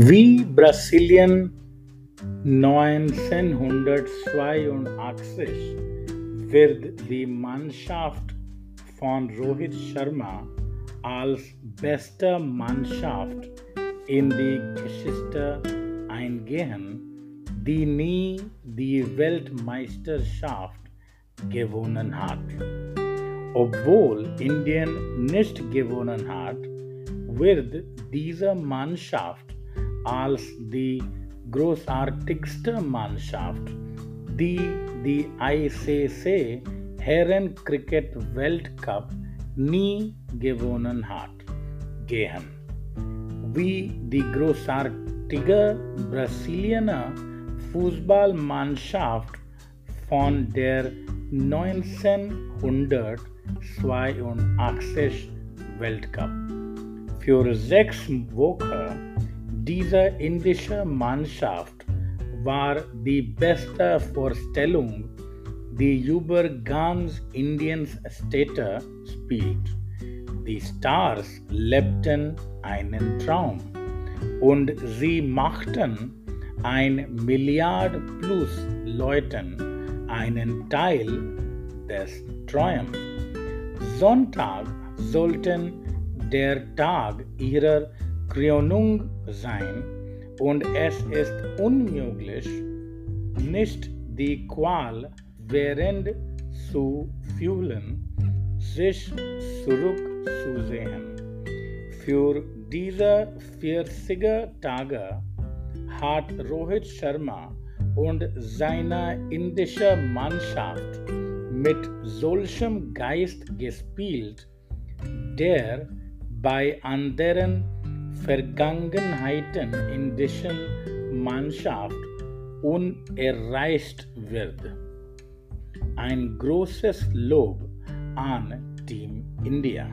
Wie Brasilien 1982 wird die Mannschaft von Rohit Sharma als beste Mannschaft in die Geschichte eingehen, die nie die Weltmeisterschaft gewonnen hat. Obwohl Indien nicht gewonnen hat, wird diese Mannschaft als die großartigste Mannschaft, die die ICC Herren Cricket Weltcup nie gewonnen hat, gehen. Wie die großartige Brasilianer Fußballmannschaft von der 1982 Weltcup. Für sechs Wochen dieser indischen Mannschaft war die beste Vorstellung, die über ganz Indiens Städte spielt. Die Stars lebten einen Traum und sie machten ein Milliard plus Leuten einen Teil des Traums. Sonntag sollten der Tag ihrer Krönung sein und es ist unmöglich, nicht die Qual während zu fühlen, sich zurückzusehen. Für diese 40 Tage hat Rohit Sharma und seine indische Mannschaft mit solchem Geist gespielt, der bei anderen Vergangenheiten indischen Mannschaft unerreicht wird. Ein großes Lob an Team India.